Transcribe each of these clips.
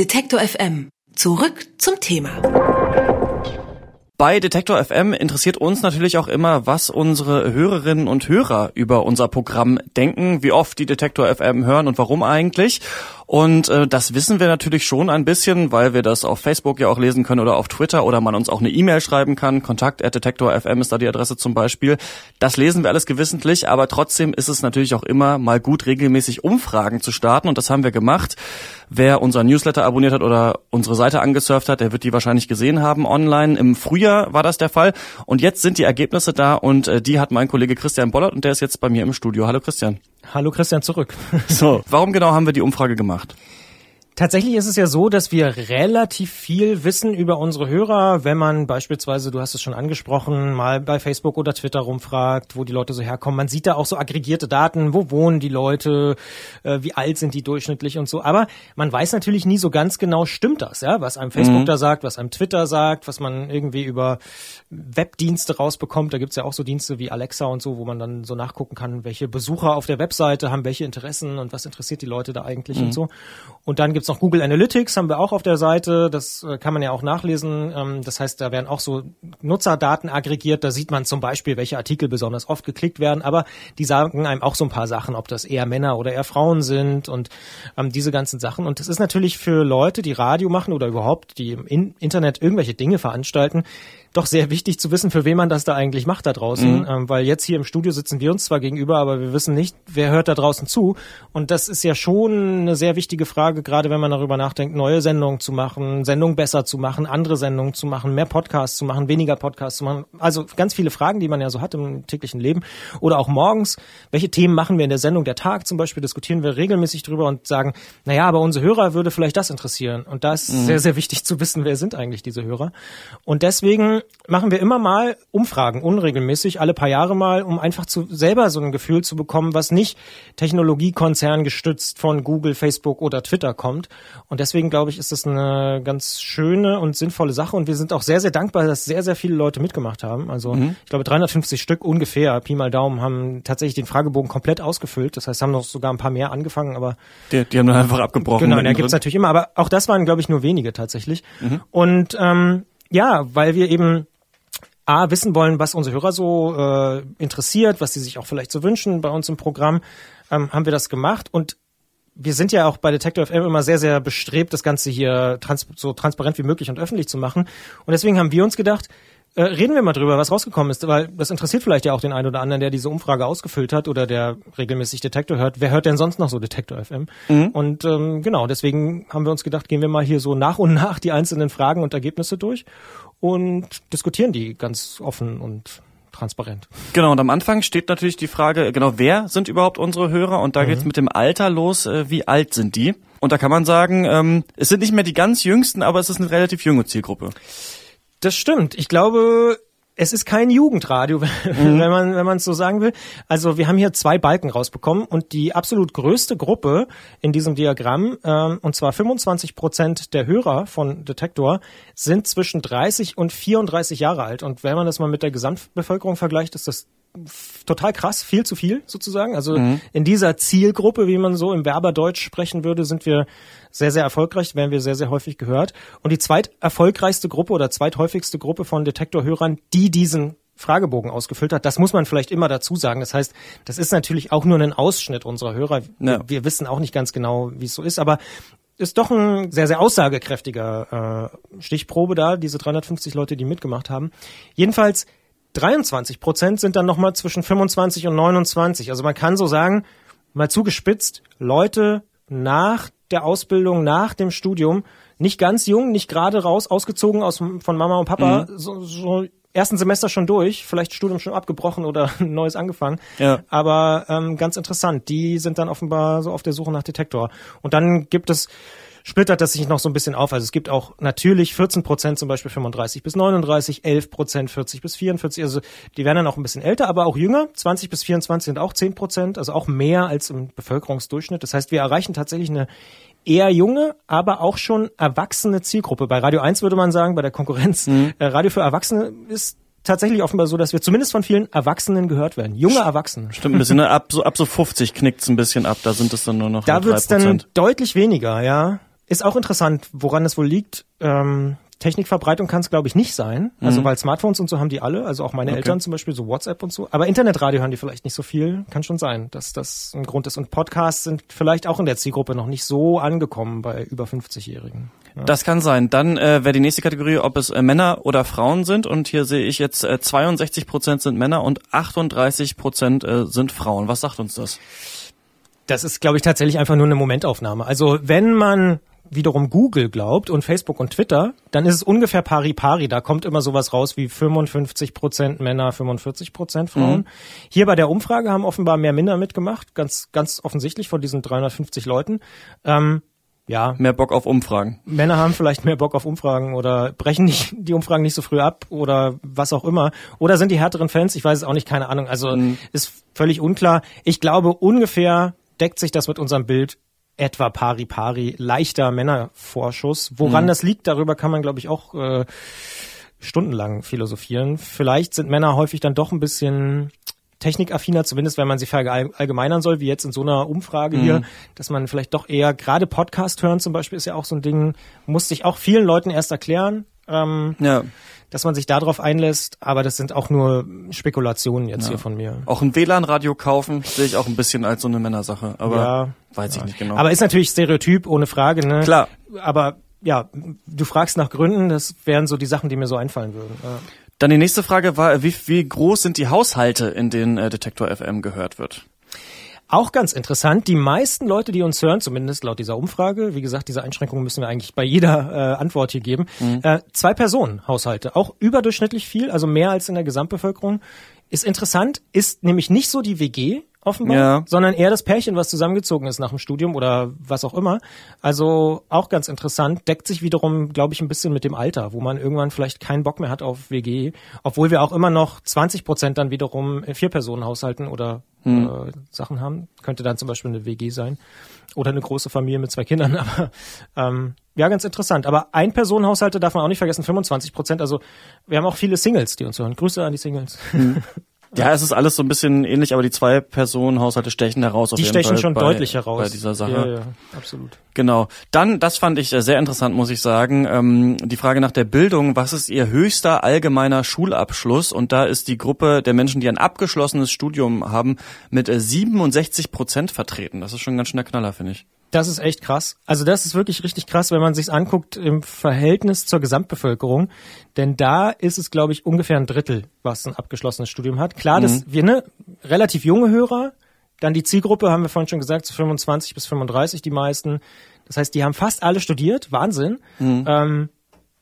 Detektor FM. Zurück zum Thema. Bei Detektor FM interessiert uns natürlich auch immer, was unsere Hörerinnen und Hörer über unser Programm denken, wie oft die Detektor FM hören und warum eigentlich. Und äh, das wissen wir natürlich schon ein bisschen, weil wir das auf Facebook ja auch lesen können oder auf Twitter oder man uns auch eine E-Mail schreiben kann. Kontakt Detektor.fm ist da die Adresse zum Beispiel. Das lesen wir alles gewissentlich, aber trotzdem ist es natürlich auch immer mal gut, regelmäßig Umfragen zu starten und das haben wir gemacht. Wer unser Newsletter abonniert hat oder unsere Seite angesurft hat, der wird die wahrscheinlich gesehen haben online. Im Frühjahr war das der Fall und jetzt sind die Ergebnisse da und äh, die hat mein Kollege Christian Bollert und der ist jetzt bei mir im Studio. Hallo Christian. Hallo Christian zurück. So, warum genau haben wir die Umfrage gemacht? Tatsächlich ist es ja so, dass wir relativ viel wissen über unsere Hörer, wenn man beispielsweise, du hast es schon angesprochen, mal bei Facebook oder Twitter rumfragt, wo die Leute so herkommen. Man sieht da auch so aggregierte Daten, wo wohnen die Leute, äh, wie alt sind die durchschnittlich und so. Aber man weiß natürlich nie so ganz genau, stimmt das, ja, was einem Facebook mhm. da sagt, was einem Twitter sagt, was man irgendwie über Webdienste rausbekommt. Da gibt's ja auch so Dienste wie Alexa und so, wo man dann so nachgucken kann, welche Besucher auf der Webseite haben welche Interessen und was interessiert die Leute da eigentlich mhm. und so. Und dann gibt's noch Google Analytics, haben wir auch auf der Seite. Das äh, kann man ja auch nachlesen. Ähm, das heißt, da werden auch so Nutzerdaten aggregiert. Da sieht man zum Beispiel, welche Artikel besonders oft geklickt werden. Aber die sagen einem auch so ein paar Sachen, ob das eher Männer oder eher Frauen sind und ähm, diese ganzen Sachen. Und das ist natürlich für Leute, die Radio machen oder überhaupt, die im Internet irgendwelche Dinge veranstalten, doch sehr wichtig zu wissen, für wen man das da eigentlich macht da draußen, mhm. ähm, weil jetzt hier im Studio sitzen wir uns zwar gegenüber, aber wir wissen nicht, wer hört da draußen zu. Und das ist ja schon eine sehr wichtige Frage, gerade wenn man darüber nachdenkt, neue Sendungen zu machen, Sendungen besser zu machen, andere Sendungen zu machen, mehr Podcasts zu machen, weniger Podcasts zu machen. Also ganz viele Fragen, die man ja so hat im täglichen Leben. Oder auch morgens, welche Themen machen wir in der Sendung der Tag zum Beispiel, diskutieren wir regelmäßig drüber und sagen, naja, aber unsere Hörer würde vielleicht das interessieren. Und da ist mhm. sehr, sehr wichtig zu wissen, wer sind eigentlich diese Hörer. Und deswegen machen wir immer mal Umfragen, unregelmäßig, alle paar Jahre mal, um einfach zu, selber so ein Gefühl zu bekommen, was nicht Technologiekonzern gestützt von Google, Facebook oder Twitter kommt. Und deswegen glaube ich, ist das eine ganz schöne und sinnvolle Sache. Und wir sind auch sehr, sehr dankbar, dass sehr, sehr viele Leute mitgemacht haben. Also mhm. ich glaube 350 Stück ungefähr, Pi mal Daumen, haben tatsächlich den Fragebogen komplett ausgefüllt. Das heißt, haben noch sogar ein paar mehr angefangen, aber die, die haben dann einfach abgebrochen. Genau, da gibt's natürlich immer, aber auch das waren, glaube ich, nur wenige tatsächlich. Mhm. Und ähm, ja, weil wir eben A, wissen wollen, was unsere Hörer so äh, interessiert, was sie sich auch vielleicht so wünschen bei uns im Programm, ähm, haben wir das gemacht. Und wir sind ja auch bei Detective FM immer sehr, sehr bestrebt, das Ganze hier trans so transparent wie möglich und öffentlich zu machen. Und deswegen haben wir uns gedacht, äh, reden wir mal drüber, was rausgekommen ist, weil das interessiert vielleicht ja auch den einen oder anderen, der diese Umfrage ausgefüllt hat oder der regelmäßig Detektor hört. Wer hört denn sonst noch so Detektor FM? Mhm. Und ähm, genau, deswegen haben wir uns gedacht, gehen wir mal hier so nach und nach die einzelnen Fragen und Ergebnisse durch und diskutieren die ganz offen und transparent. Genau, und am Anfang steht natürlich die Frage, genau, wer sind überhaupt unsere Hörer? Und da mhm. geht's mit dem Alter los, äh, wie alt sind die? Und da kann man sagen, ähm, es sind nicht mehr die ganz jüngsten, aber es ist eine relativ junge Zielgruppe. Das stimmt. Ich glaube, es ist kein Jugendradio, mhm. wenn man wenn man es so sagen will. Also wir haben hier zwei Balken rausbekommen und die absolut größte Gruppe in diesem Diagramm, ähm, und zwar 25 Prozent der Hörer von Detektor, sind zwischen 30 und 34 Jahre alt. Und wenn man das mal mit der Gesamtbevölkerung vergleicht, ist das total krass, viel zu viel sozusagen. Also mhm. in dieser Zielgruppe, wie man so im Werberdeutsch sprechen würde, sind wir sehr, sehr erfolgreich, werden wir sehr, sehr häufig gehört. Und die zweiterfolgreichste Gruppe oder zweithäufigste Gruppe von Detektorhörern, die diesen Fragebogen ausgefüllt hat. Das muss man vielleicht immer dazu sagen. Das heißt, das ist natürlich auch nur ein Ausschnitt unserer Hörer. Ja. Wir wissen auch nicht ganz genau, wie es so ist, aber ist doch ein sehr, sehr aussagekräftiger äh, Stichprobe da, diese 350 Leute, die mitgemacht haben. Jedenfalls 23 Prozent sind dann nochmal zwischen 25 und 29. Also man kann so sagen, mal zugespitzt, Leute nach der Ausbildung, nach dem Studium, nicht ganz jung, nicht gerade raus, ausgezogen aus, von Mama und Papa, mhm. so, so ersten Semester schon durch, vielleicht Studium schon abgebrochen oder neues angefangen. Ja. Aber ähm, ganz interessant, die sind dann offenbar so auf der Suche nach Detektor. Und dann gibt es splittert das sich noch so ein bisschen auf. Also es gibt auch natürlich 14 Prozent zum Beispiel 35 bis 39, 11 Prozent 40 bis 44. Also die werden dann auch ein bisschen älter, aber auch jünger. 20 bis 24 sind auch 10 Prozent, also auch mehr als im Bevölkerungsdurchschnitt. Das heißt, wir erreichen tatsächlich eine eher junge, aber auch schon erwachsene Zielgruppe. Bei Radio 1 würde man sagen, bei der Konkurrenz, mhm. äh, Radio für Erwachsene ist tatsächlich offenbar so, dass wir zumindest von vielen Erwachsenen gehört werden. Junge Erwachsene. Stimmt ein bisschen. Ne? Ab so ab so 50 knickt's ein bisschen ab. Da sind es dann nur noch. Da wird's dann deutlich weniger, ja Ist auch interessant, woran es wohl liegt. Ähm, Technikverbreitung kann es, glaube ich, nicht sein. Also, Mhm. weil Smartphones und so haben die alle, also auch meine Eltern zum Beispiel, so WhatsApp und so. Aber Internetradio hören die vielleicht nicht so viel. Kann schon sein, dass das ein Grund ist. Und Podcasts sind vielleicht auch in der Zielgruppe noch nicht so angekommen bei über 50-Jährigen. Ja. Das kann sein. Dann äh, wäre die nächste Kategorie, ob es äh, Männer oder Frauen sind. Und hier sehe ich jetzt äh, 62 Prozent sind Männer und 38 Prozent äh, sind Frauen. Was sagt uns das? Das ist, glaube ich, tatsächlich einfach nur eine Momentaufnahme. Also wenn man wiederum Google glaubt und Facebook und Twitter, dann ist es ungefähr pari pari. Da kommt immer sowas raus wie 55 Prozent Männer, 45 Prozent Frauen. Hier bei der Umfrage haben offenbar mehr Männer mitgemacht, ganz ganz offensichtlich von diesen 350 Leuten. Ähm, ja, Mehr Bock auf Umfragen. Männer haben vielleicht mehr Bock auf Umfragen oder brechen nicht die Umfragen nicht so früh ab oder was auch immer. Oder sind die härteren Fans? Ich weiß es auch nicht, keine Ahnung. Also ist völlig unklar. Ich glaube, ungefähr deckt sich das mit unserem Bild etwa pari pari, leichter Männervorschuss. Woran das liegt, darüber kann man, glaube ich, auch äh, stundenlang philosophieren. Vielleicht sind Männer häufig dann doch ein bisschen technikaffiner, zumindest wenn man sie verallgemeinern soll, wie jetzt in so einer Umfrage hier, dass man vielleicht doch eher, gerade Podcast hören zum Beispiel ist ja auch so ein Ding, muss sich auch vielen Leuten erst erklären, ähm, Ja. Dass man sich darauf einlässt, aber das sind auch nur Spekulationen jetzt hier von mir. Auch ein WLAN-Radio kaufen sehe ich auch ein bisschen als so eine Männersache. Aber Ja. weiß ich nicht genau. Aber ist natürlich Stereotyp, ohne Frage, ne? Klar. Aber ja, du fragst nach Gründen, das wären so die Sachen, die mir so einfallen würden. Ja. Dann die nächste Frage war, wie, wie groß sind die Haushalte, in denen äh, Detektor FM gehört wird? Auch ganz interessant, die meisten Leute, die uns hören, zumindest laut dieser Umfrage, wie gesagt, diese Einschränkungen müssen wir eigentlich bei jeder äh, Antwort hier geben, äh, zwei Personen Haushalte, auch überdurchschnittlich viel, also mehr als in der Gesamtbevölkerung. Ist interessant, ist nämlich nicht so die WG offenbar, Ja. sondern eher das Pärchen, was zusammengezogen ist nach dem Studium oder was auch immer. Also auch ganz interessant, deckt sich wiederum, glaube ich, ein bisschen mit dem Alter, wo man irgendwann vielleicht keinen Bock mehr hat auf WG, obwohl wir auch immer noch 20 Prozent dann wiederum in Vier-Personen-Haushalten oder äh, Sachen haben. Könnte dann zum Beispiel eine WG sein oder eine große Familie mit zwei Kindern. Aber ähm, ja, ganz interessant. Aber Ein-Personen-Haushalte darf man auch nicht vergessen, 25 Prozent. Also wir haben auch viele Singles, die uns hören. Grüße an die Singles. Ja, es ist alles so ein bisschen ähnlich, aber die zwei Personen-Haushalte stechen heraus auf Die jeden stechen Fall schon bei, deutlich heraus. bei dieser Sache. Ja, ja, absolut. Genau. Dann, das fand ich äh, sehr interessant, muss ich sagen, ähm, die Frage nach der Bildung. Was ist Ihr höchster allgemeiner Schulabschluss? Und da ist die Gruppe der Menschen, die ein abgeschlossenes Studium haben, mit äh, 67 Prozent vertreten. Das ist schon ein ganz schöner Knaller, finde ich. Das ist echt krass. Also das ist wirklich richtig krass, wenn man sich's anguckt im Verhältnis zur Gesamtbevölkerung. Denn da ist es, glaube ich, ungefähr ein Drittel, was ein abgeschlossenes Studium hat. Klar, dass wir ne relativ junge Hörer, dann die Zielgruppe, haben wir vorhin schon gesagt, zu 25 bis 35 die meisten. Das heißt, die haben fast alle studiert. Wahnsinn. Ähm,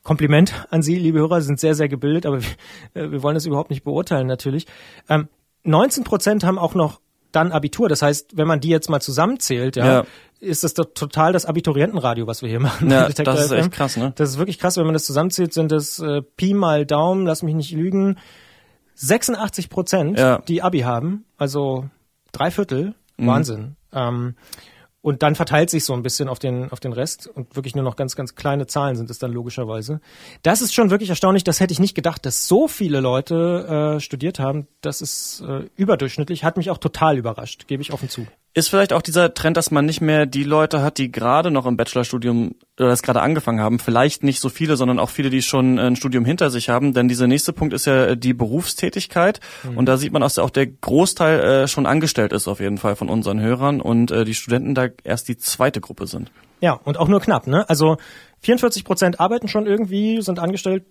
Kompliment an Sie, liebe Hörer, Sie sind sehr, sehr gebildet, aber wir, äh, wir wollen das überhaupt nicht beurteilen natürlich. Ähm, 19 Prozent haben auch noch dann Abitur. Das heißt, wenn man die jetzt mal zusammenzählt, ja, Ja. ist das doch total das Abiturientenradio, was wir hier machen. Ja, das ist FM. echt krass, ne? Das ist wirklich krass, wenn man das zusammenzählt, sind es äh, Pi mal Daumen, lass mich nicht lügen, 86 Prozent, Ja. die Abi haben, also drei Viertel, Mhm. Wahnsinn. Ähm, und dann verteilt sich so ein bisschen auf den, auf den Rest und wirklich nur noch ganz, ganz kleine Zahlen sind es dann logischerweise. Das ist schon wirklich erstaunlich, das hätte ich nicht gedacht, dass so viele Leute äh, studiert haben. Das ist äh, überdurchschnittlich, hat mich auch total überrascht, gebe ich offen zu. Ist vielleicht auch dieser Trend, dass man nicht mehr die Leute hat, die gerade noch im Bachelorstudium oder das gerade angefangen haben, vielleicht nicht so viele, sondern auch viele, die schon ein Studium hinter sich haben. Denn dieser nächste Punkt ist ja die Berufstätigkeit. Und da sieht man, dass auch der Großteil äh, schon angestellt ist auf jeden Fall von unseren Hörern und äh, die Studenten da erst die zweite Gruppe sind. Ja, und auch nur knapp, ne? Also 44 Prozent arbeiten schon irgendwie, sind angestellt.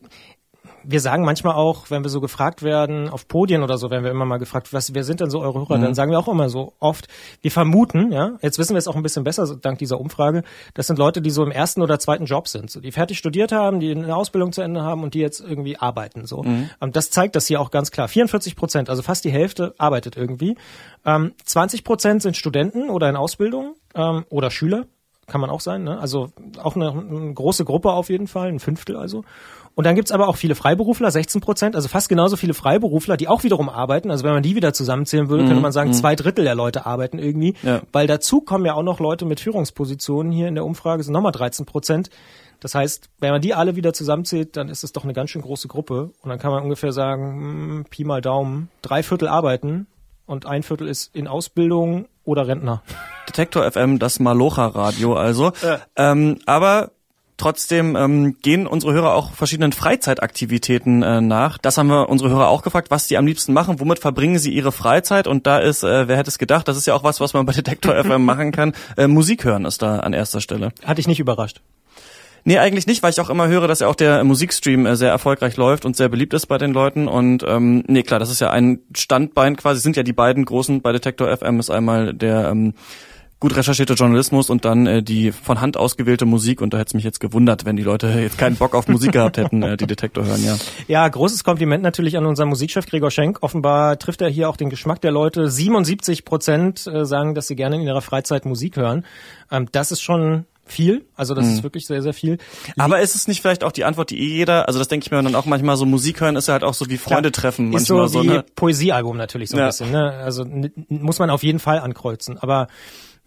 Wir sagen manchmal auch, wenn wir so gefragt werden, auf Podien oder so, werden wir immer mal gefragt, was, wer sind denn so eure Hörer? Dann sagen wir auch immer so oft, wir vermuten, ja, jetzt wissen wir es auch ein bisschen besser, dank dieser Umfrage, das sind Leute, die so im ersten oder zweiten Job sind, so, die fertig studiert haben, die eine Ausbildung zu Ende haben und die jetzt irgendwie arbeiten, so. Ähm, das zeigt das hier auch ganz klar. 44 Prozent, also fast die Hälfte arbeitet irgendwie. Ähm, 20 Prozent sind Studenten oder in Ausbildung ähm, oder Schüler kann man auch sein, ne? Also auch eine, eine große Gruppe auf jeden Fall, ein Fünftel also. Und dann gibt's aber auch viele Freiberufler, 16 Prozent, also fast genauso viele Freiberufler, die auch wiederum arbeiten. Also wenn man die wieder zusammenzählen würde, könnte man sagen, zwei Drittel der Leute arbeiten irgendwie. Ja. Weil dazu kommen ja auch noch Leute mit Führungspositionen hier in der Umfrage, sind nochmal 13 Prozent. Das heißt, wenn man die alle wieder zusammenzählt, dann ist es doch eine ganz schön große Gruppe. Und dann kann man ungefähr sagen, hm, Pi mal Daumen, drei Viertel arbeiten und ein Viertel ist in Ausbildung oder Rentner. Detektor FM, das Malocha-Radio also. Ja. Ähm, aber Trotzdem ähm, gehen unsere Hörer auch verschiedenen Freizeitaktivitäten äh, nach. Das haben wir unsere Hörer auch gefragt, was die am liebsten machen, womit verbringen sie ihre Freizeit. Und da ist, äh, wer hätte es gedacht, das ist ja auch was, was man bei Detektor FM machen kann. Äh, Musik hören ist da an erster Stelle. Hat dich nicht überrascht. Nee, eigentlich nicht, weil ich auch immer höre, dass ja auch der Musikstream äh, sehr erfolgreich läuft und sehr beliebt ist bei den Leuten. Und ähm, nee, klar, das ist ja ein Standbein quasi, sind ja die beiden großen bei Detektor FM, ist einmal der ähm, gut recherchierte Journalismus und dann äh, die von Hand ausgewählte Musik. Und da hätte es mich jetzt gewundert, wenn die Leute jetzt keinen Bock auf Musik gehabt hätten, äh, die Detektor hören, ja. Ja, großes Kompliment natürlich an unseren Musikchef Gregor Schenk. Offenbar trifft er hier auch den Geschmack der Leute. 77 Prozent äh, sagen, dass sie gerne in ihrer Freizeit Musik hören. Ähm, das ist schon viel, also das Mhm. ist wirklich sehr, sehr viel. Aber ist es nicht vielleicht auch die Antwort, die eh jeder, also das denke ich mir dann auch manchmal so, Musik hören ist ja halt auch so wie Freunde treffen. Ist so Manchmal wie so, ne? Poesiealbum natürlich so ein Ja. bisschen. Ne? Also muss man auf jeden Fall ankreuzen. Aber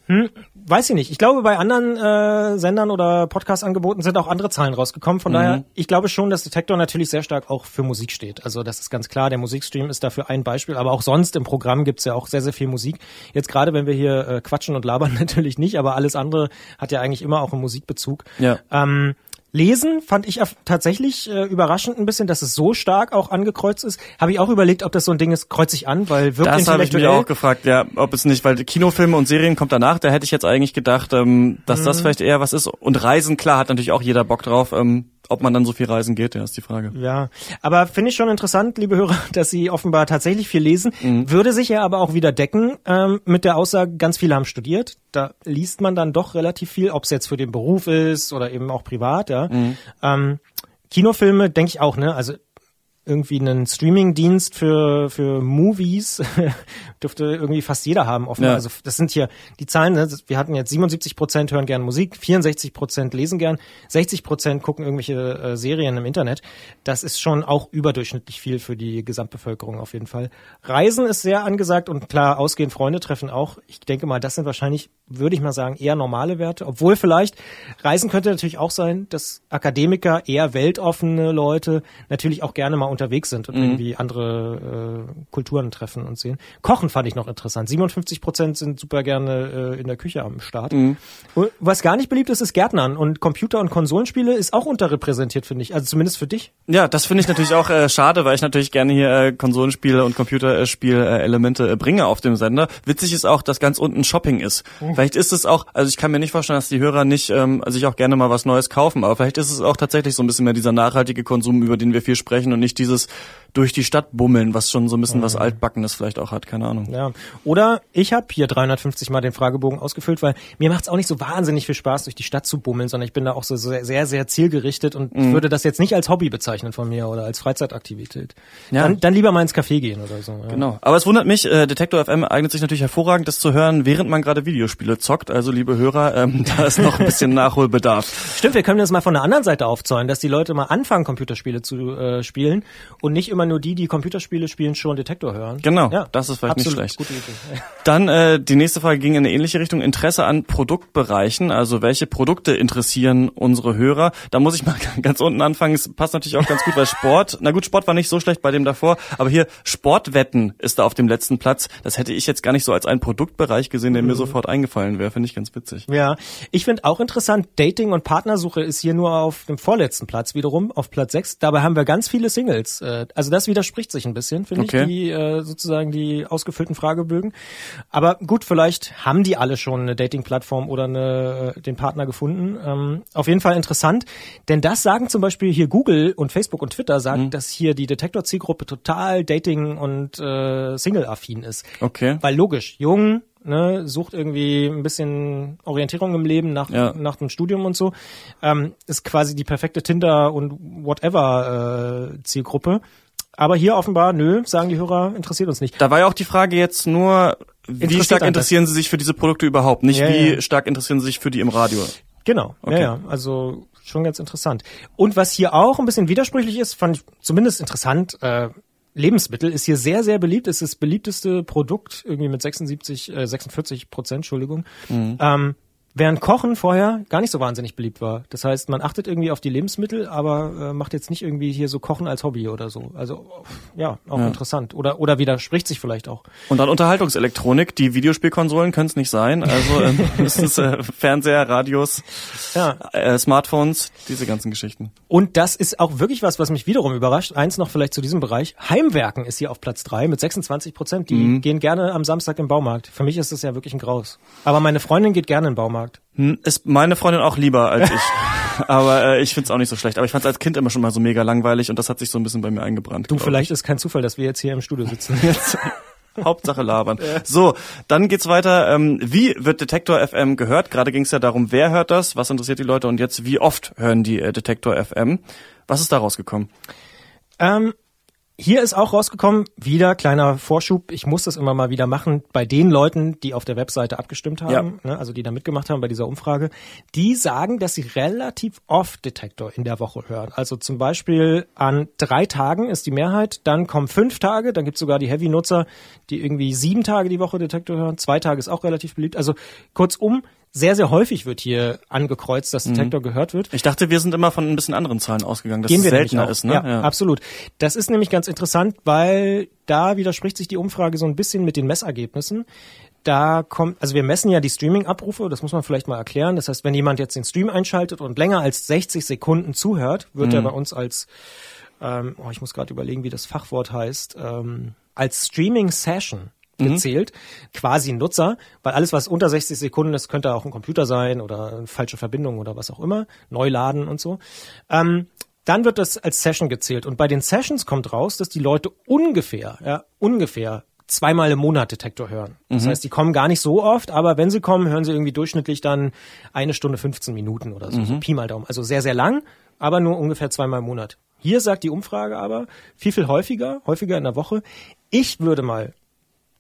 hm, weiß ich nicht. Ich glaube, bei anderen äh, Sendern oder Podcast-Angeboten sind auch andere Zahlen rausgekommen. Mhm. Von daher, ich glaube schon, dass Detektor natürlich sehr stark auch für Musik steht. Also das ist ganz klar. Der Musikstream ist dafür ein Beispiel. Aber auch sonst im Programm gibt's ja auch sehr, sehr viel Musik. Jetzt gerade, wenn wir hier äh, quatschen und labern, natürlich nicht. Aber alles andere hat ja eigentlich immer auch einen Musikbezug. Ja. Ähm, Lesen fand ich tatsächlich äh, überraschend ein bisschen, dass es so stark auch angekreuzt ist. Habe ich auch überlegt, ob das so ein Ding ist, kreuz ich an, weil wirkt Das habe ich mich auch gefragt, ja, ob es nicht, weil Kinofilme und Serien kommt danach, da hätte ich jetzt eigentlich gedacht, ähm, dass Mhm. das vielleicht eher was ist. Und Reisen, klar, hat natürlich auch jeder Bock drauf. Ähm, ob man dann so viel reisen geht, ja, ist die Frage. Ja, aber finde ich schon interessant, liebe Hörer, dass Sie offenbar tatsächlich viel lesen. Mhm. Würde sich ja aber auch wieder decken ähm, mit der Aussage, ganz viele haben studiert. Da liest man dann doch relativ viel, ob es jetzt für den Beruf ist oder eben auch privat. Ja. Mhm. Ähm, Kinofilme denke ich auch, ne? Also irgendwie einen Streaming-Dienst für für Movies dürfte irgendwie fast jeder haben offenbar. Ja. Also das sind hier die Zahlen. Ne? Wir hatten jetzt 77 Prozent hören gern Musik, 64 Prozent lesen gern, 60 Prozent gucken irgendwelche äh, Serien im Internet. Das ist schon auch überdurchschnittlich viel für die Gesamtbevölkerung auf jeden Fall. Reisen ist sehr angesagt und klar ausgehen, Freunde treffen auch. Ich denke mal, das sind wahrscheinlich, würde ich mal sagen, eher normale Werte. Obwohl vielleicht Reisen könnte natürlich auch sein, dass Akademiker eher weltoffene Leute natürlich auch gerne mal unterwegs sind und irgendwie andere äh, Kulturen treffen und sehen. Kochen fand ich noch interessant. 57 Prozent sind super gerne äh, in der Küche am Start. Und Was gar nicht beliebt ist, ist Gärtnern. Und Computer- und Konsolenspiele ist auch unterrepräsentiert, finde ich. Also zumindest für dich. Ja, das finde ich natürlich auch äh, schade, weil ich natürlich gerne hier äh, Konsolenspiele und Computerspielelemente äh, bringe auf dem Sender. Witzig ist auch, dass ganz unten Shopping ist. Vielleicht ist es auch, also ich kann mir nicht vorstellen, dass die Hörer nicht ähm, sich auch gerne mal was Neues kaufen, aber vielleicht ist es auch tatsächlich so ein bisschen mehr dieser nachhaltige Konsum, über den wir viel sprechen und nicht dieses durch die Stadt bummeln, was schon so ein bisschen was Altbackenes vielleicht auch hat, keine Ahnung. Ja. Oder ich habe hier 350 Mal den Fragebogen ausgefüllt, weil mir macht es auch nicht so wahnsinnig viel Spaß, durch die Stadt zu bummeln, sondern ich bin da auch so sehr, sehr, sehr zielgerichtet und Mhm. würde das jetzt nicht als Hobby bezeichnen von mir oder als Freizeitaktivität. Ja. Dann, dann lieber mal ins Café gehen oder so. Ja. Genau. Aber es wundert mich, äh, Detektor FM eignet sich natürlich hervorragend, das zu hören, während man gerade Videospiele zockt. Also liebe Hörer, ähm, da ist noch ein bisschen Nachholbedarf. Stimmt, wir können das mal von der anderen Seite aufzäunen, dass die Leute mal anfangen, Computerspiele zu äh, spielen und nicht immer nur die, die Computerspiele spielen, schon Detektor hören. Genau, ja, das ist vielleicht nicht schlecht. Gute Idee. Dann äh, die nächste Frage ging in eine ähnliche Richtung. Interesse an Produktbereichen, also welche Produkte interessieren unsere Hörer? Da muss ich mal ganz unten anfangen. Es passt natürlich auch ganz gut, weil Sport, na gut, Sport war nicht so schlecht bei dem davor, aber hier Sportwetten ist da auf dem letzten Platz. Das hätte ich jetzt gar nicht so als einen Produktbereich gesehen, der mir sofort eingefallen wäre. Finde ich ganz witzig. Ja, ich finde auch interessant, Dating und Partnersuche ist hier nur auf dem vorletzten Platz wiederum, auf Platz 6. Dabei haben wir ganz viele Singles. Äh, Also das widerspricht sich ein bisschen, finde Okay. ich, die äh, sozusagen die ausgefüllten Fragebögen. Aber gut, vielleicht haben die alle schon eine Dating-Plattform oder eine, äh, den Partner gefunden. Ähm, auf jeden Fall interessant, denn das sagen zum Beispiel hier Google und Facebook und Twitter sagen, Mhm. dass hier die Detektor-Zielgruppe total Dating- und äh, Single-affin ist. Okay. Weil logisch, jung, ne, sucht irgendwie ein bisschen Orientierung im Leben nach, Ja. nach dem Studium und so, ähm, ist quasi die perfekte Tinder- und whatever äh, Zielgruppe. Aber hier offenbar, nö, sagen die Hörer, interessiert uns nicht. Da war ja auch die Frage jetzt nur, wie stark interessieren Sie sich für diese Produkte überhaupt? Nicht Ja, wie ja. stark interessieren Sie sich für die im Radio? Genau, Okay. ja, ja, also schon ganz interessant. Und was hier auch ein bisschen widersprüchlich ist, fand ich zumindest interessant, äh, Lebensmittel ist hier sehr, sehr beliebt. Es ist das beliebteste Produkt, irgendwie mit 76, äh, 46 Prozent, Entschuldigung. Ähm, Während Kochen vorher gar nicht so wahnsinnig beliebt war. Das heißt, man achtet irgendwie auf die Lebensmittel, aber äh, macht jetzt nicht irgendwie hier so Kochen als Hobby oder so. Also ja, auch ja. interessant. Oder oder widerspricht sich vielleicht auch. Und dann Unterhaltungselektronik. Die Videospielkonsolen können es nicht sein. Also ähm, es ist äh, Fernseher, Radios, ja. äh, Smartphones, diese ganzen Geschichten. Und das ist auch wirklich was, was mich wiederum überrascht. Eins noch vielleicht zu diesem Bereich. Heimwerken ist hier auf Platz drei mit 26 Prozent. Die mhm. gehen gerne am Samstag im Baumarkt. Für mich ist das ja wirklich ein Graus. Aber meine Freundin geht gerne in den Baumarkt. Baumarkt. Hm, ist meine Freundin auch lieber als ich. Aber äh, ich find's auch nicht so schlecht. Aber ich fand's als Kind immer schon mal so mega langweilig und das hat sich so ein bisschen bei mir eingebrannt. Du, vielleicht ich. ist kein Zufall, dass wir jetzt hier im Studio sitzen. Jetzt. Hauptsache labern. Ja. So, dann geht's weiter. Ähm, wie wird Detektor FM gehört? Gerade ging's ja darum, wer hört das, was interessiert die Leute und jetzt, wie oft hören die äh, Detektor FM? Was ist da rausgekommen? Ähm, hier ist auch rausgekommen, wieder kleiner Vorschub, ich muss das immer mal wieder machen, bei den Leuten, die auf der Webseite abgestimmt haben, ja. ne, also die da mitgemacht haben bei dieser Umfrage, die sagen, dass sie relativ oft Detektor in der Woche hören. Also zum Beispiel an drei Tagen ist die Mehrheit, dann kommen fünf Tage, dann gibt's sogar die Heavy-Nutzer, die irgendwie sieben Tage die Woche Detektor hören, zwei Tage ist auch relativ beliebt. Also kurzum, sehr, sehr häufig wird hier angekreuzt, dass Detektor mhm. gehört wird. Ich dachte, wir sind immer von ein bisschen anderen Zahlen ausgegangen, dass Gehen es seltener ist. Ne? Ja, ja, absolut. Das ist nämlich ganz interessant, weil da widerspricht sich die Umfrage so ein bisschen mit den Messergebnissen. Da kommt, also wir messen ja die Streaming-Abrufe, das muss man vielleicht mal erklären. Das heißt, wenn jemand jetzt den Stream einschaltet und länger als 60 Sekunden zuhört, wird mhm. er bei uns als, ähm, oh, ich muss gerade überlegen, wie das Fachwort heißt, ähm, als Streaming-Session. Gezählt, mhm. quasi ein Nutzer, weil alles, was unter 60 Sekunden ist, könnte auch ein Computer sein oder eine falsche Verbindung oder was auch immer, neu laden und so. Ähm, dann wird das als Session gezählt und bei den Sessions kommt raus, dass die Leute ungefähr, ja, ungefähr zweimal im Monat Detektor hören. Das mhm. heißt, die kommen gar nicht so oft, aber wenn sie kommen, hören sie irgendwie durchschnittlich dann eine Stunde 15 Minuten oder so, mhm. so Pi mal Daumen. Also sehr, sehr lang, aber nur ungefähr zweimal im Monat. Hier sagt die Umfrage aber viel, viel häufiger, häufiger in der Woche. Ich würde mal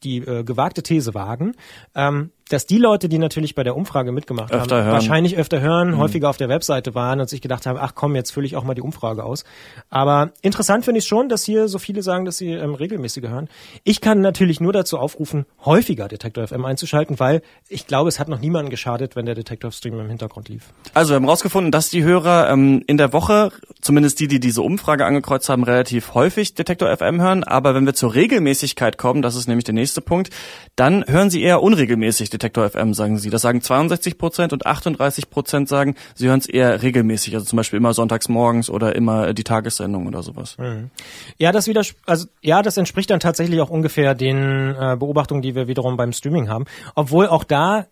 die äh, gewagte These wagen, ähm, dass die Leute, die natürlich bei der Umfrage mitgemacht öfter haben, hören. wahrscheinlich öfter hören, mhm. häufiger auf der Webseite waren und sich gedacht haben, ach komm, jetzt fülle ich auch mal die Umfrage aus. Aber interessant finde ich schon, dass hier so viele sagen, dass sie ähm, regelmäßig hören. Ich kann natürlich nur dazu aufrufen, häufiger Detektor FM einzuschalten, weil ich glaube, es hat noch niemanden geschadet, wenn der Detektor Stream im Hintergrund lief. Also wir haben rausgefunden, dass die Hörer ähm, in der Woche, zumindest die, die diese Umfrage angekreuzt haben, relativ häufig Detektor FM hören. Aber wenn wir zur Regelmäßigkeit kommen, das ist nämlich der nächste Punkt, dann hören sie eher unregelmäßig Detektor FM, sagen sie. Das sagen 62 Prozent und 38 Prozent sagen, sie hören es eher regelmäßig, also zum Beispiel immer sonntags morgens oder immer die Tagessendung oder sowas. Mhm. Ja, das wieder, also ja, das entspricht dann tatsächlich auch ungefähr den äh, Beobachtungen, die wir wiederum beim Streaming haben. Obwohl auch da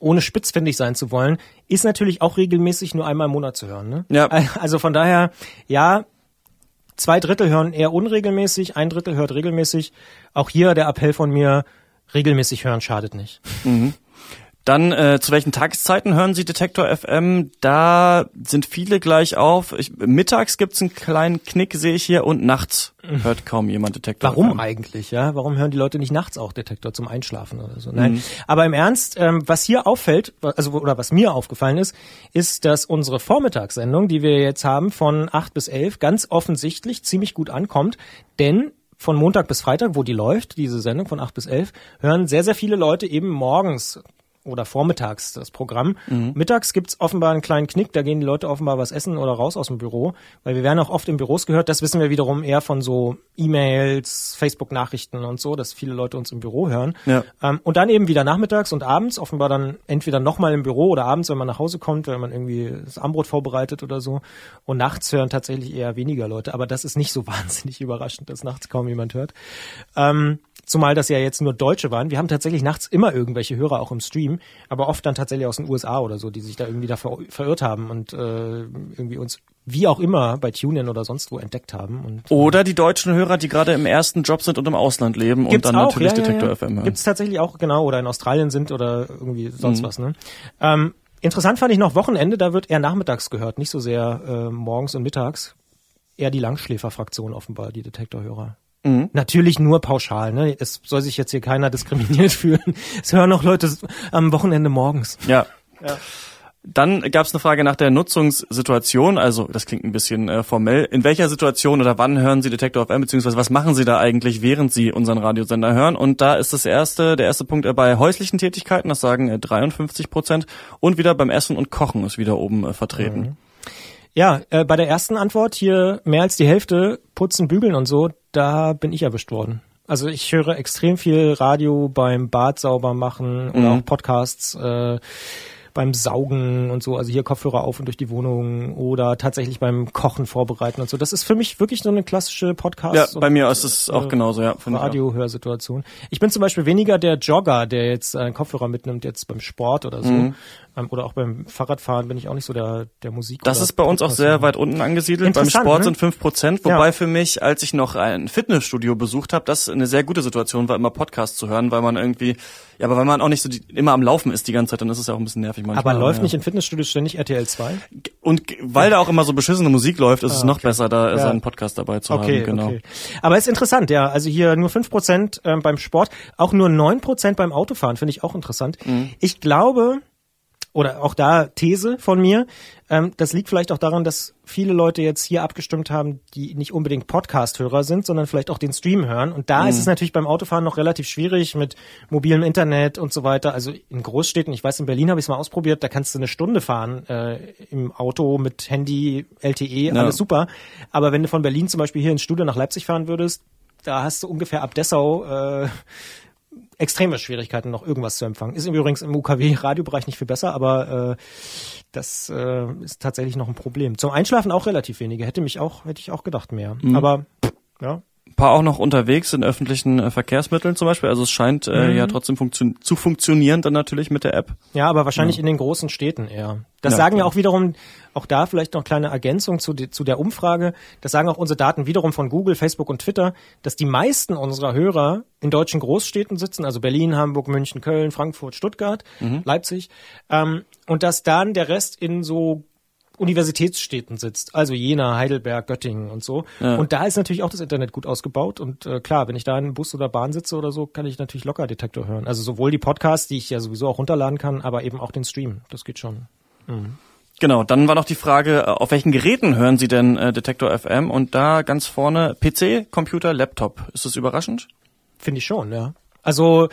ohne spitzfindig sein zu wollen, ist natürlich auch regelmäßig nur einmal im Monat zu hören. Ne? Ja. Also von daher, ja, zwei Drittel hören eher unregelmäßig, ein Drittel hört regelmäßig. Auch hier der Appell von mir, regelmäßig hören schadet nicht. Mhm. Dann äh, zu welchen Tageszeiten hören Sie Detektor FM? Da sind viele gleich auf. Ich, mittags gibt's einen kleinen Knick, sehe ich hier, und nachts hört kaum jemand Detektor Warum FM. eigentlich? Ja, warum hören die Leute nicht nachts auch Detektor zum Einschlafen oder so? Nein. Mhm. Aber im Ernst, ähm, was hier auffällt, also oder was mir aufgefallen ist, ist, dass unsere Vormittagssendung, die wir jetzt haben von acht bis elf, ganz offensichtlich ziemlich gut ankommt, denn von Montag bis Freitag, wo die läuft, diese Sendung von 8 bis 11, hören sehr, sehr viele Leute eben morgens oder vormittags das Programm. Mhm. Mittags gibt's offenbar einen kleinen Knick, da gehen die Leute offenbar was essen oder raus aus dem Büro, weil wir werden auch oft in Büros gehört, das wissen wir wiederum eher von so E-Mails, Facebook-Nachrichten und so, dass viele Leute uns im Büro hören. Ja. Ähm, und dann eben wieder nachmittags und abends, offenbar dann entweder nochmal im Büro oder abends, wenn man nach Hause kommt, wenn man irgendwie das Armbrot vorbereitet oder so. Und nachts hören tatsächlich eher weniger Leute, aber das ist nicht so wahnsinnig überraschend, dass nachts kaum jemand hört. Ähm, Zumal das ja jetzt nur Deutsche waren. Wir haben tatsächlich nachts immer irgendwelche Hörer auch im Stream, aber oft dann tatsächlich aus den USA oder so, die sich da irgendwie da verirrt haben und äh, irgendwie uns wie auch immer bei TuneIn oder sonst wo entdeckt haben. Und, äh, oder die deutschen Hörer, die gerade im ersten Job sind und im Ausland leben und dann auch, natürlich ja, Detektor ja, ja. FM hören. Gibt's tatsächlich auch, genau, oder in Australien sind oder irgendwie sonst mhm. was. Ne? Ähm, interessant fand ich noch Wochenende, da wird eher nachmittags gehört, nicht so sehr äh, morgens und mittags. Eher die Langschläferfraktion offenbar, die Detektorhörer. Mhm. Natürlich nur pauschal, ne? Es soll sich jetzt hier keiner diskriminiert fühlen. Es hören auch Leute am Wochenende morgens. Ja. ja. Dann gab es eine Frage nach der Nutzungssituation. Also das klingt ein bisschen äh, formell. In welcher Situation oder wann hören Sie Detektor FM beziehungsweise was machen Sie da eigentlich, während Sie unseren Radiosender hören? Und da ist das erste, der erste Punkt äh, bei häuslichen Tätigkeiten. Das sagen äh, 53 Prozent und wieder beim Essen und Kochen ist wieder oben äh, vertreten. Mhm. Ja, äh, bei der ersten Antwort hier mehr als die Hälfte putzen, bügeln und so. Da bin ich erwischt worden. Also ich höre extrem viel Radio beim Bad sauber machen oder mhm. auch Podcasts. Äh, beim Saugen und so, also hier Kopfhörer auf und durch die Wohnung oder tatsächlich beim Kochen vorbereiten und so. Das ist für mich wirklich so eine klassische Podcast. Ja, bei mir ist es auch äh, genauso, ja. Radiohörsituation. Ich bin zum Beispiel weniger der Jogger, der jetzt einen Kopfhörer mitnimmt, jetzt beim Sport oder so. Mhm. Ähm, oder auch beim Fahrradfahren bin ich auch nicht so der, der Musik. Das ist bei uns auch sehr weit unten angesiedelt. Beim Sport ne? sind fünf Prozent, wobei ja. für mich, als ich noch ein Fitnessstudio besucht habe, das eine sehr gute Situation war, immer Podcast zu hören, weil man irgendwie, ja, aber weil man auch nicht so die, immer am Laufen ist die ganze Zeit, dann ist es ja auch ein bisschen nervig manchmal. Aber läuft ja. nicht in Fitnessstudios ständig RTL 2? Und weil da auch immer so beschissene Musik läuft, ist ah, es noch okay. besser, da ja. seinen Podcast dabei zu okay, haben. Genau. Okay. Aber ist interessant, ja. Also hier nur fünf Prozent ähm, beim Sport, auch nur neun Prozent beim Autofahren, finde ich auch interessant. Mhm. Ich glaube, oder auch da These von mir. Ähm, das liegt vielleicht auch daran, dass viele Leute jetzt hier abgestimmt haben, die nicht unbedingt Podcast-Hörer sind, sondern vielleicht auch den Stream hören. Und da mhm. ist es natürlich beim Autofahren noch relativ schwierig mit mobilem Internet und so weiter. Also in Großstädten, ich weiß, in Berlin habe ich es mal ausprobiert, da kannst du eine Stunde fahren äh, im Auto mit Handy, LTE, ja. alles super. Aber wenn du von Berlin zum Beispiel hier ins Studio nach Leipzig fahren würdest, da hast du ungefähr ab Dessau äh, extreme Schwierigkeiten, noch irgendwas zu empfangen. Ist übrigens im UKW-Radiobereich nicht viel besser, aber äh, das äh, ist tatsächlich noch ein Problem. Zum Einschlafen auch relativ wenige. Hätte mich auch, hätte ich auch gedacht mehr. Mhm. Aber ja, paar auch noch unterwegs in öffentlichen äh, Verkehrsmitteln zum Beispiel. Also es scheint äh, mhm. ja trotzdem funktio zu funktionieren dann natürlich mit der App. Ja, aber wahrscheinlich ja. in den großen Städten eher. Das ja, sagen ja auch wiederum, auch da vielleicht noch kleine Ergänzung zu, die, zu der Umfrage. Das sagen auch unsere Daten wiederum von Google, Facebook und Twitter, dass die meisten unserer Hörer in deutschen Großstädten sitzen, also Berlin, Hamburg, München, Köln, Frankfurt, Stuttgart, mhm. Leipzig, ähm, und dass dann der Rest in so Universitätsstädten sitzt, also Jena, Heidelberg, Göttingen und so. Ja. Und da ist natürlich auch das Internet gut ausgebaut. Und äh, klar, wenn ich da in Bus oder Bahn sitze oder so, kann ich natürlich locker Detektor hören. Also sowohl die Podcasts, die ich ja sowieso auch runterladen kann, aber eben auch den Stream. Das geht schon. Mhm. Genau, dann war noch die Frage, äh, auf welchen Geräten hören Sie denn äh, Detektor FM? Und da ganz vorne PC, Computer, Laptop. Ist das überraschend? Finde ich schon, ja. Also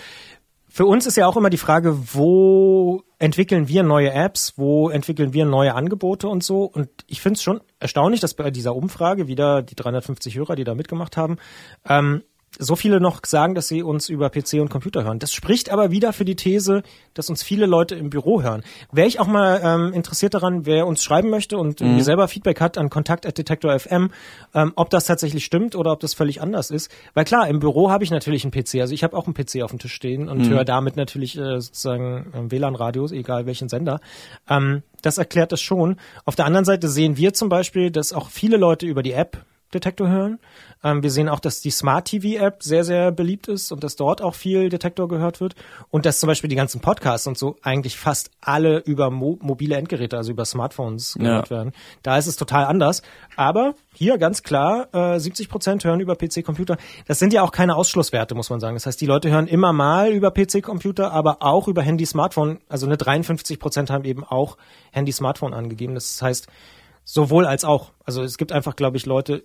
für uns ist ja auch immer die Frage, wo entwickeln wir neue Apps, wo entwickeln wir neue Angebote und so. Und ich finde es schon erstaunlich, dass bei dieser Umfrage wieder die 350 Hörer, die da mitgemacht haben, ähm, so viele noch sagen, dass sie uns über PC und Computer hören. Das spricht aber wieder für die These, dass uns viele Leute im Büro hören. Wäre ich auch mal ähm, interessiert daran, wer uns schreiben möchte und mhm. mir selber Feedback hat an kontakt.detektor.fm, ähm, ob das tatsächlich stimmt oder ob das völlig anders ist. Weil klar, im Büro habe ich natürlich einen PC. Also ich habe auch einen PC auf dem Tisch stehen und mhm. höre damit natürlich äh, sozusagen äh, WLAN-Radios, egal welchen Sender. Ähm, das erklärt das schon. Auf der anderen Seite sehen wir zum Beispiel, dass auch viele Leute über die App Detektor hören. Ähm, wir sehen auch, dass die Smart TV App sehr, sehr beliebt ist und dass dort auch viel Detektor gehört wird. Und dass zum Beispiel die ganzen Podcasts und so eigentlich fast alle über mo mobile Endgeräte, also über Smartphones gehört ja. werden. Da ist es total anders. Aber hier ganz klar, äh, 70 Prozent hören über PC-Computer. Das sind ja auch keine Ausschlusswerte, muss man sagen. Das heißt, die Leute hören immer mal über PC-Computer, aber auch über Handy-Smartphone. Also eine 53 Prozent haben eben auch Handy-Smartphone angegeben. Das heißt, sowohl als auch. Also es gibt einfach, glaube ich, Leute,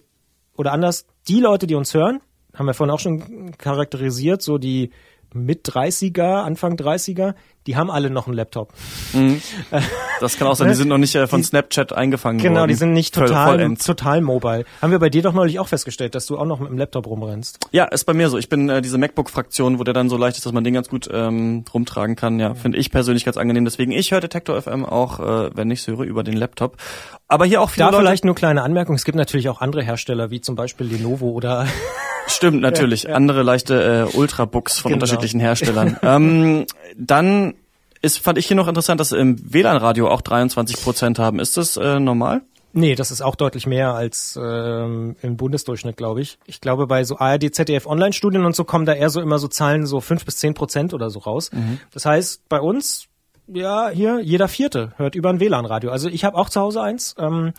oder anders, die Leute, die uns hören, haben wir vorhin auch schon charakterisiert, so die mit 30er, Anfang 30er, die haben alle noch einen Laptop. Mhm. Das kann auch sein, die sind noch nicht äh, von die, Snapchat eingefangen genau, worden. Genau, die sind nicht total, total mobile. Haben wir bei dir doch neulich auch festgestellt, dass du auch noch mit dem Laptop rumrennst. Ja, ist bei mir so. Ich bin äh, diese MacBook-Fraktion, wo der dann so leicht ist, dass man den ganz gut ähm, rumtragen kann. Ja, ja. finde ich persönlich ganz angenehm. Deswegen, ich höre Detektor FM auch, äh, wenn ich höre, über den Laptop. Aber hier auch viele Da Leute vielleicht nur kleine Anmerkung. Es gibt natürlich auch andere Hersteller, wie zum Beispiel Lenovo oder Stimmt, natürlich. Ja, ja. Andere leichte äh, Ultrabooks von genau. unterschiedlichen Herstellern. ähm, dann ist, fand ich hier noch interessant, dass im WLAN-Radio auch 23 Prozent haben. Ist das äh, normal? Nee, das ist auch deutlich mehr als ähm, im Bundesdurchschnitt, glaube ich. Ich glaube, bei so ARD, ZDF Online-Studien und so kommen da eher so immer so Zahlen so fünf bis zehn Prozent oder so raus. Mhm. Das heißt, bei uns, ja, hier, jeder Vierte hört über ein WLAN-Radio. Also ich habe auch zu Hause eins. Ähm,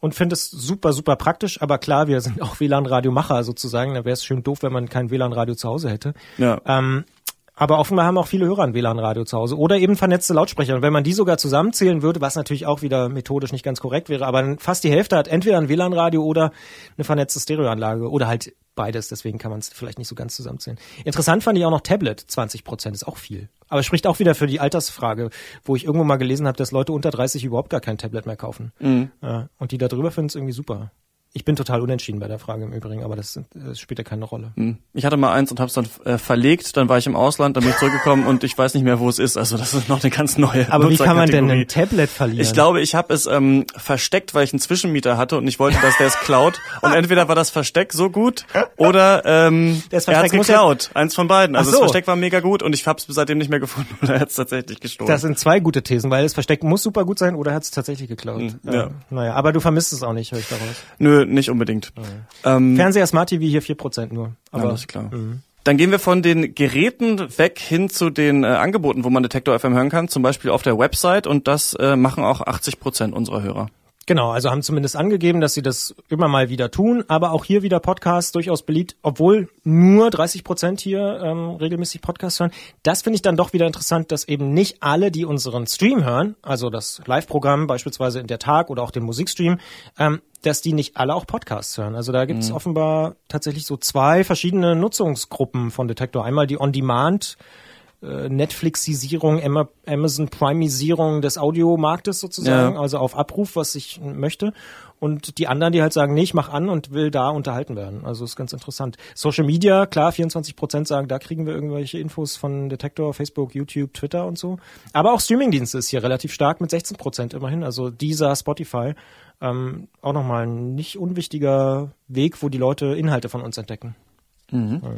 und finde es super, super praktisch. Aber klar, wir sind auch WLAN-Radiomacher sozusagen. Da wäre es schön doof, wenn man kein WLAN-Radio zu Hause hätte. Ja. Ähm, Aber offenbar haben auch viele Hörer ein WLAN-Radio zu Hause oder eben vernetzte Lautsprecher. Und wenn man die sogar zusammenzählen würde, was natürlich auch wieder methodisch nicht ganz korrekt wäre, aber fast die Hälfte hat entweder ein WLAN-Radio oder eine vernetzte Stereoanlage oder halt beides. Deswegen kann man es vielleicht nicht so ganz zusammenzählen. Interessant fand ich auch noch Tablet. 20 Prozent ist auch viel. Aber spricht auch wieder für die Altersfrage, wo ich irgendwo mal gelesen habe, dass Leute unter 30 überhaupt gar kein Tablet mehr kaufen. Mhm. Und die da drüber finden es irgendwie super. Ich bin total unentschieden bei der Frage im Übrigen, aber das, das spielt ja keine Rolle. Hm. Ich hatte mal eins und habe es dann äh, verlegt, dann war ich im Ausland, dann bin ich zurückgekommen und ich weiß nicht mehr, wo es ist. Also das ist noch eine ganz neue. Aber wie kann man denn ein Tablet verlieren? Ich glaube, ich habe es ähm, versteckt, weil ich einen Zwischenmieter hatte und ich wollte, dass der es klaut. Und entweder war das Versteck so gut oder ähm, das er hat geklaut. Ja Eins von beiden. Also so. das Versteck war mega gut und ich habe es seitdem nicht mehr gefunden oder er hat es tatsächlich gestohlen. Das sind zwei gute Thesen, weil das Versteck muss super gut sein oder er hat es tatsächlich geklaut. Hm, ja. Äh, naja, aber du vermisst es auch nicht, höre ich daraus. Nö, nicht unbedingt. Ja. Ähm, Fernseher Smart TV hier vier Prozent nur. Aber ja, ist klar. Mhm. Dann gehen wir von den Geräten weg hin zu den äh, Angeboten, wo man Detektor FM hören kann, zum Beispiel auf der Website und das äh, machen auch 80 Prozent unserer Hörer. Genau, also haben zumindest angegeben, dass sie das immer mal wieder tun, aber auch hier wieder Podcasts durchaus beliebt, obwohl nur 30 Prozent hier ähm, regelmäßig Podcasts hören. Das finde ich dann doch wieder interessant, dass eben nicht alle, die unseren Stream hören, also das Live-Programm beispielsweise in der Tag oder auch den Musikstream, ähm, dass die nicht alle auch Podcasts hören. Also da gibt es mhm. offenbar tatsächlich so zwei verschiedene Nutzungsgruppen von Detektor. Einmal die On-Demand- Netflixisierung, Amazon Primeisierung des Audiomarktes sozusagen, ja. also auf Abruf, was ich möchte. Und die anderen, die halt sagen, nee, ich mach an und will da unterhalten werden. Also ist ganz interessant. Social Media, klar, 24 Prozent sagen, da kriegen wir irgendwelche Infos von Detektor, Facebook, YouTube, Twitter und so. Aber auch Streamingdienste ist hier relativ stark mit 16 Prozent immerhin. Also dieser Spotify, ähm, auch nochmal ein nicht unwichtiger Weg, wo die Leute Inhalte von uns entdecken. Mhm. Ja.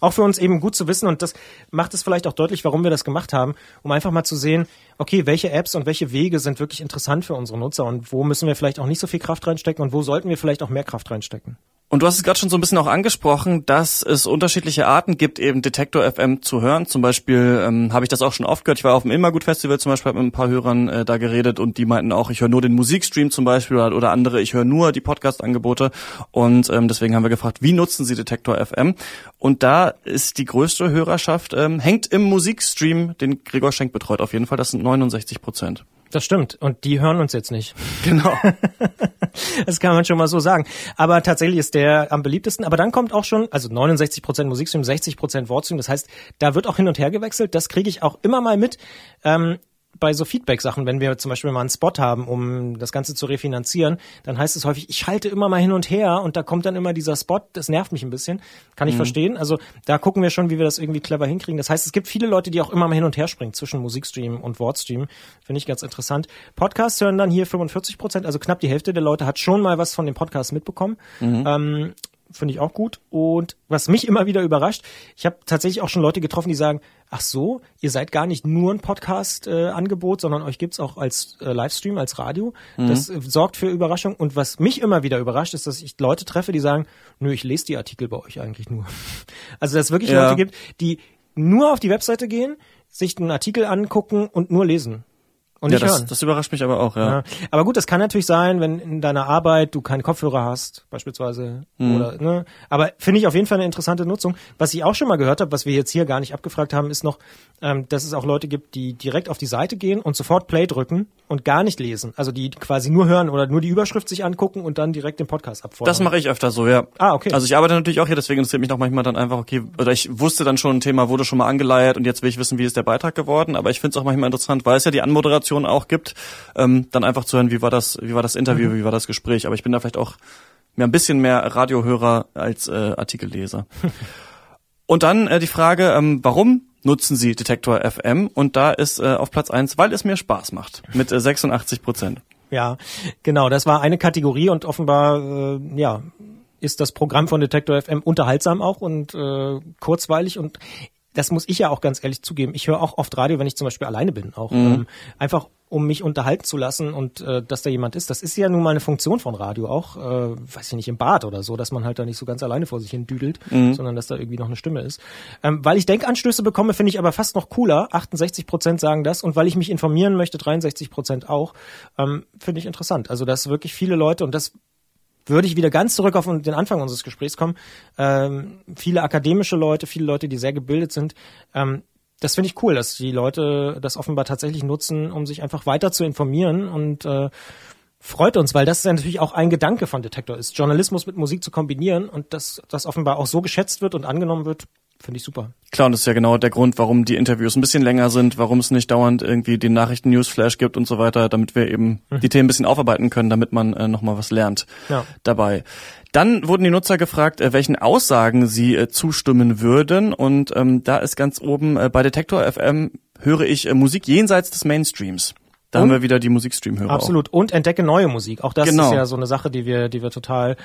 Auch für uns eben gut zu wissen und das macht es vielleicht auch deutlich, warum wir das gemacht haben, um einfach mal zu sehen, okay, welche Apps und welche Wege sind wirklich interessant für unsere Nutzer und wo müssen wir vielleicht auch nicht so viel Kraft reinstecken und wo sollten wir vielleicht auch mehr Kraft reinstecken. Und du hast es gerade schon so ein bisschen auch angesprochen, dass es unterschiedliche Arten gibt, eben Detektor FM zu hören. Zum Beispiel ähm, habe ich das auch schon oft gehört. Ich war auf dem Immergut Festival zum Beispiel, habe mit ein paar Hörern äh, da geredet und die meinten auch, ich höre nur den Musikstream zum Beispiel oder, oder andere, ich höre nur die Podcast-Angebote. Und ähm, deswegen haben wir gefragt, wie nutzen sie Detektor FM? Und da ist die größte Hörerschaft, ähm, hängt im Musikstream, den Gregor Schenk betreut auf jeden Fall. Das sind 69 Prozent. Das stimmt. Und die hören uns jetzt nicht. Genau. das kann man schon mal so sagen. Aber tatsächlich ist der am beliebtesten. Aber dann kommt auch schon, also 69 Prozent Musikstream, 60 Prozent Wortstream. Das heißt, da wird auch hin und her gewechselt. Das kriege ich auch immer mal mit. Ähm, bei so Feedback-Sachen, wenn wir zum Beispiel mal einen Spot haben, um das Ganze zu refinanzieren, dann heißt es häufig, ich schalte immer mal hin und her und da kommt dann immer dieser Spot, das nervt mich ein bisschen. Kann ich mhm. verstehen. Also da gucken wir schon, wie wir das irgendwie clever hinkriegen. Das heißt, es gibt viele Leute, die auch immer mal hin und her springen zwischen Musikstream und Wortstream. Finde ich ganz interessant. Podcasts hören dann hier 45 Prozent, also knapp die Hälfte der Leute hat schon mal was von dem Podcast mitbekommen. Mhm. Ähm, finde ich auch gut. Und was mich immer wieder überrascht, ich habe tatsächlich auch schon Leute getroffen, die sagen, ach so, ihr seid gar nicht nur ein Podcast-Angebot, äh, sondern euch gibt's auch als äh, Livestream, als Radio. Mhm. Das äh, sorgt für Überraschung. Und was mich immer wieder überrascht, ist, dass ich Leute treffe, die sagen, nö, ich lese die Artikel bei euch eigentlich nur. Also dass es wirklich ja. Leute gibt, die nur auf die Webseite gehen, sich einen Artikel angucken und nur lesen. Und ja, nicht das, das überrascht mich aber auch, ja. ja. Aber gut, das kann natürlich sein, wenn in deiner Arbeit du keine Kopfhörer hast, beispielsweise. Mhm. Oder, ne? Aber finde ich auf jeden Fall eine interessante Nutzung. Was ich auch schon mal gehört habe, was wir jetzt hier gar nicht abgefragt haben, ist noch, ähm, dass es auch Leute gibt, die direkt auf die Seite gehen und sofort Play drücken und gar nicht lesen. Also die quasi nur hören oder nur die Überschrift sich angucken und dann direkt den Podcast abfordern. Das mache ich öfter so, ja. Ah, okay. Also ich arbeite natürlich auch hier, deswegen interessiert mich auch manchmal dann einfach, okay, oder ich wusste dann schon, ein Thema wurde schon mal angeleiert und jetzt will ich wissen, wie ist der Beitrag geworden. Aber ich finde es auch manchmal interessant, weil es ja die Anmoderation auch gibt ähm, dann einfach zu hören, wie war das, wie war das Interview, mhm. wie war das Gespräch. Aber ich bin da vielleicht auch mehr ein bisschen mehr Radiohörer als äh, Artikelleser. Und dann äh, die Frage, ähm, warum nutzen Sie Detektor FM? Und da ist äh, auf Platz eins, weil es mir Spaß macht, mit äh, 86 Prozent. Ja, genau, das war eine Kategorie und offenbar, äh, ja, ist das Programm von Detektor FM unterhaltsam auch und äh, kurzweilig und das muss ich ja auch ganz ehrlich zugeben. Ich höre auch oft Radio, wenn ich zum Beispiel alleine bin, auch mhm. ähm, einfach um mich unterhalten zu lassen und äh, dass da jemand ist. Das ist ja nun mal eine Funktion von Radio auch, äh, weiß ich nicht, im Bad oder so, dass man halt da nicht so ganz alleine vor sich hin düdelt, mhm. sondern dass da irgendwie noch eine Stimme ist. Ähm, weil ich Denkanstöße bekomme, finde ich aber fast noch cooler. 68 Prozent sagen das und weil ich mich informieren möchte, 63 Prozent auch, ähm, finde ich interessant. Also dass wirklich viele Leute und das würde ich wieder ganz zurück auf den Anfang unseres Gesprächs kommen. Ähm, viele akademische Leute, viele Leute, die sehr gebildet sind, ähm, das finde ich cool, dass die Leute das offenbar tatsächlich nutzen, um sich einfach weiter zu informieren und äh, freut uns, weil das ist ja natürlich auch ein Gedanke von Detektor ist, Journalismus mit Musik zu kombinieren und dass das offenbar auch so geschätzt wird und angenommen wird, finde ich super. Klar, und das ist ja genau der Grund, warum die Interviews ein bisschen länger sind, warum es nicht dauernd irgendwie den Nachrichten-Newsflash gibt und so weiter, damit wir eben mhm. die Themen ein bisschen aufarbeiten können, damit man äh, nochmal was lernt ja. dabei. Dann wurden die Nutzer gefragt, äh, welchen Aussagen sie äh, zustimmen würden. Und ähm, da ist ganz oben äh, bei Detektor FM höre ich äh, Musik jenseits des Mainstreams. Da und, haben wir wieder die Musikstream-Hörer. Absolut. Auch. Und entdecke neue Musik. Auch das genau. ist ja so eine Sache, die wir, die wir total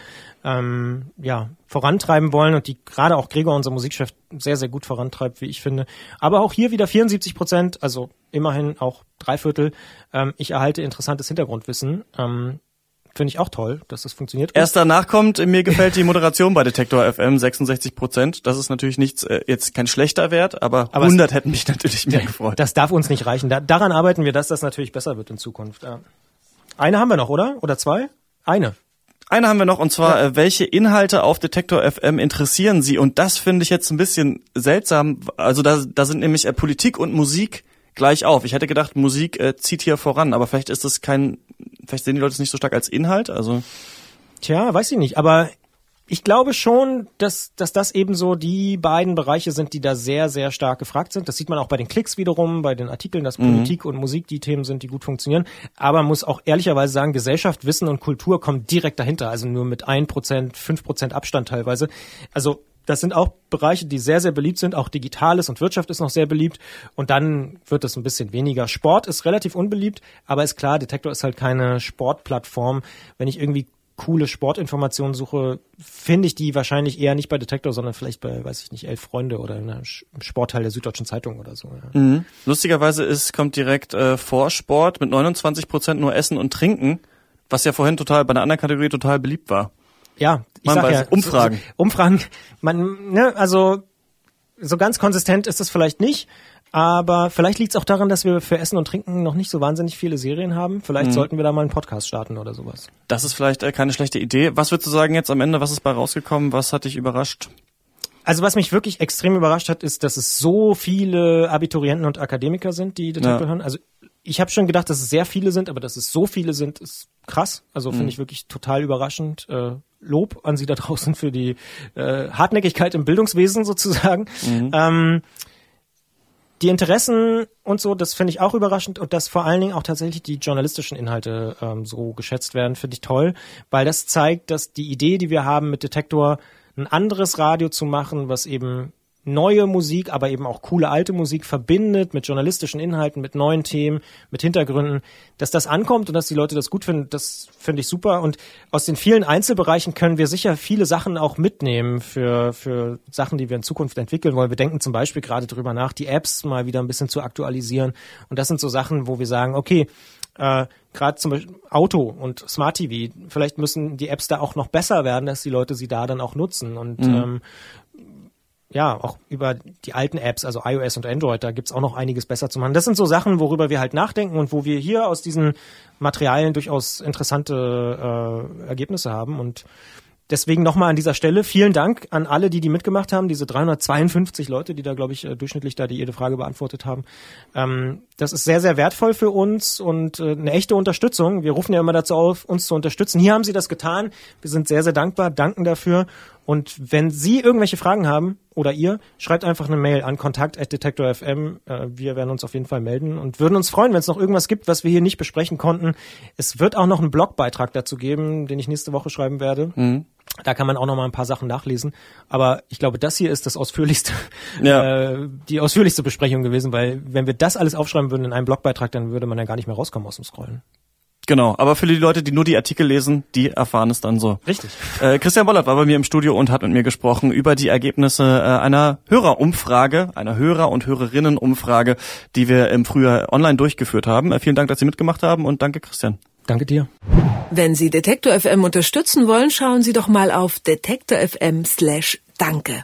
ähm, ja, vorantreiben wollen und die gerade auch Gregor, unser Musikchef, sehr, sehr gut vorantreibt, wie ich finde. Aber auch hier wieder 74 Prozent, also immerhin auch drei Viertel. Ähm, ich erhalte interessantes Hintergrundwissen. Ähm, Finde ich auch toll, dass das funktioniert. Erst danach kommt, mir gefällt die Moderation bei Detektor FM 66 Prozent. Das ist natürlich nichts, äh, jetzt kein schlechter Wert, aber, aber 100 hätten mich natürlich mehr gefreut. Das darf uns nicht reichen. Da, daran arbeiten wir, dass das natürlich besser wird in Zukunft. Ja. Eine haben wir noch, oder? Oder zwei? Eine. Eine haben wir noch, und zwar, ja. äh, welche Inhalte auf Detektor FM interessieren Sie? Und das finde ich jetzt ein bisschen seltsam. Also da, da sind nämlich äh, Politik und Musik gleich auf. Ich hätte gedacht, Musik äh, zieht hier voran, aber vielleicht ist das kein, vielleicht sehen die Leute es nicht so stark als Inhalt. Also Tja, weiß ich nicht, aber ich glaube schon, dass, dass das eben so die beiden Bereiche sind, die da sehr, sehr stark gefragt sind. Das sieht man auch bei den Klicks wiederum, bei den Artikeln, dass mhm. Politik und Musik die Themen sind, die gut funktionieren. Aber man muss auch ehrlicherweise sagen, Gesellschaft, Wissen und Kultur kommen direkt dahinter. Also nur mit ein Prozent, fünf Prozent Abstand teilweise. Also das sind auch Bereiche, die sehr, sehr beliebt sind. Auch Digitales und Wirtschaft ist noch sehr beliebt. Und dann wird es ein bisschen weniger. Sport ist relativ unbeliebt, aber ist klar, Detektor ist halt keine Sportplattform. Wenn ich irgendwie coole Sportinformationen suche, finde ich die wahrscheinlich eher nicht bei Detektor, sondern vielleicht bei, weiß ich nicht, Elf Freunde oder im Sportteil der Süddeutschen Zeitung oder so. Ja. Mhm. Lustigerweise ist, kommt direkt äh, vor Sport mit 29 Prozent nur Essen und Trinken, was ja vorhin total bei einer anderen Kategorie total beliebt war ja, ich man sag ja, Umfragen. So, so, Umfragen, man, ne, also so ganz konsistent ist es vielleicht nicht, aber vielleicht liegt es auch daran, dass wir für Essen und Trinken noch nicht so wahnsinnig viele Serien haben. Vielleicht mhm. sollten wir da mal einen Podcast starten oder sowas. Das ist vielleicht äh, keine schlechte Idee. Was würdest du sagen jetzt am Ende? Was ist bei rausgekommen? Was hat dich überrascht? Also was mich wirklich extrem überrascht hat, ist, dass es so viele Abiturienten und Akademiker sind, die Detektor ja. hören. Also ich habe schon gedacht, dass es sehr viele sind, aber dass es so viele sind, ist krass. Also finde mhm. ich wirklich total überraschend. Äh, Lob an Sie da draußen für die äh, Hartnäckigkeit im Bildungswesen sozusagen. Mhm. Ähm, die Interessen und so, das finde ich auch überraschend und dass vor allen Dingen auch tatsächlich die journalistischen Inhalte ähm, so geschätzt werden, finde ich toll, weil das zeigt, dass die Idee, die wir haben mit Detektor, ein anderes Radio zu machen, was eben neue Musik, aber eben auch coole alte Musik verbindet mit journalistischen Inhalten, mit neuen Themen, mit Hintergründen, dass das ankommt und dass die Leute das gut finden, das finde ich super. Und aus den vielen Einzelbereichen können wir sicher viele Sachen auch mitnehmen für, für Sachen, die wir in Zukunft entwickeln wollen. Wir denken zum Beispiel gerade drüber nach, die Apps mal wieder ein bisschen zu aktualisieren. Und das sind so Sachen, wo wir sagen, okay, äh, gerade zum Beispiel Auto und Smart TV, vielleicht müssen die Apps da auch noch besser werden, dass die Leute sie da dann auch nutzen. Und mhm. ähm, ja, auch über die alten Apps, also iOS und Android, da gibt's auch noch einiges besser zu machen. Das sind so Sachen, worüber wir halt nachdenken und wo wir hier aus diesen Materialien durchaus interessante äh, Ergebnisse haben. Und Deswegen nochmal an dieser Stelle vielen Dank an alle, die die mitgemacht haben, diese 352 Leute, die da, glaube ich, äh, durchschnittlich da die jede Frage beantwortet haben. Ähm, das ist sehr, sehr wertvoll für uns und äh, eine echte Unterstützung. Wir rufen ja immer dazu auf, uns zu unterstützen. Hier haben Sie das getan. Wir sind sehr, sehr dankbar, danken dafür. Und wenn Sie irgendwelche Fragen haben oder ihr, schreibt einfach eine Mail an kontakt.detektor.fm. Äh, wir werden uns auf jeden Fall melden und würden uns freuen, wenn es noch irgendwas gibt, was wir hier nicht besprechen konnten. Es wird auch noch einen Blogbeitrag dazu geben, den ich nächste Woche schreiben werde. Mhm. Da kann man auch noch mal ein paar Sachen nachlesen. Aber ich glaube, das hier ist das ausführlichste, ja. äh, die ausführlichste Besprechung gewesen, weil wenn wir das alles aufschreiben würden in einem Blogbeitrag, dann würde man ja gar nicht mehr rauskommen aus dem Scrollen. Genau, aber für die Leute, die nur die Artikel lesen, die erfahren es dann so. Richtig. Äh, Christian Bollert war bei mir im Studio und hat mit mir gesprochen über die Ergebnisse äh, einer Hörerumfrage, einer Hörer- und Hörerinnenumfrage, die wir im Frühjahr online durchgeführt haben. Äh, vielen Dank, dass Sie mitgemacht haben und danke, Christian. Danke dir. Wenn Sie Detektor FM unterstützen wollen, schauen Sie doch mal auf detektor.fm slash danke.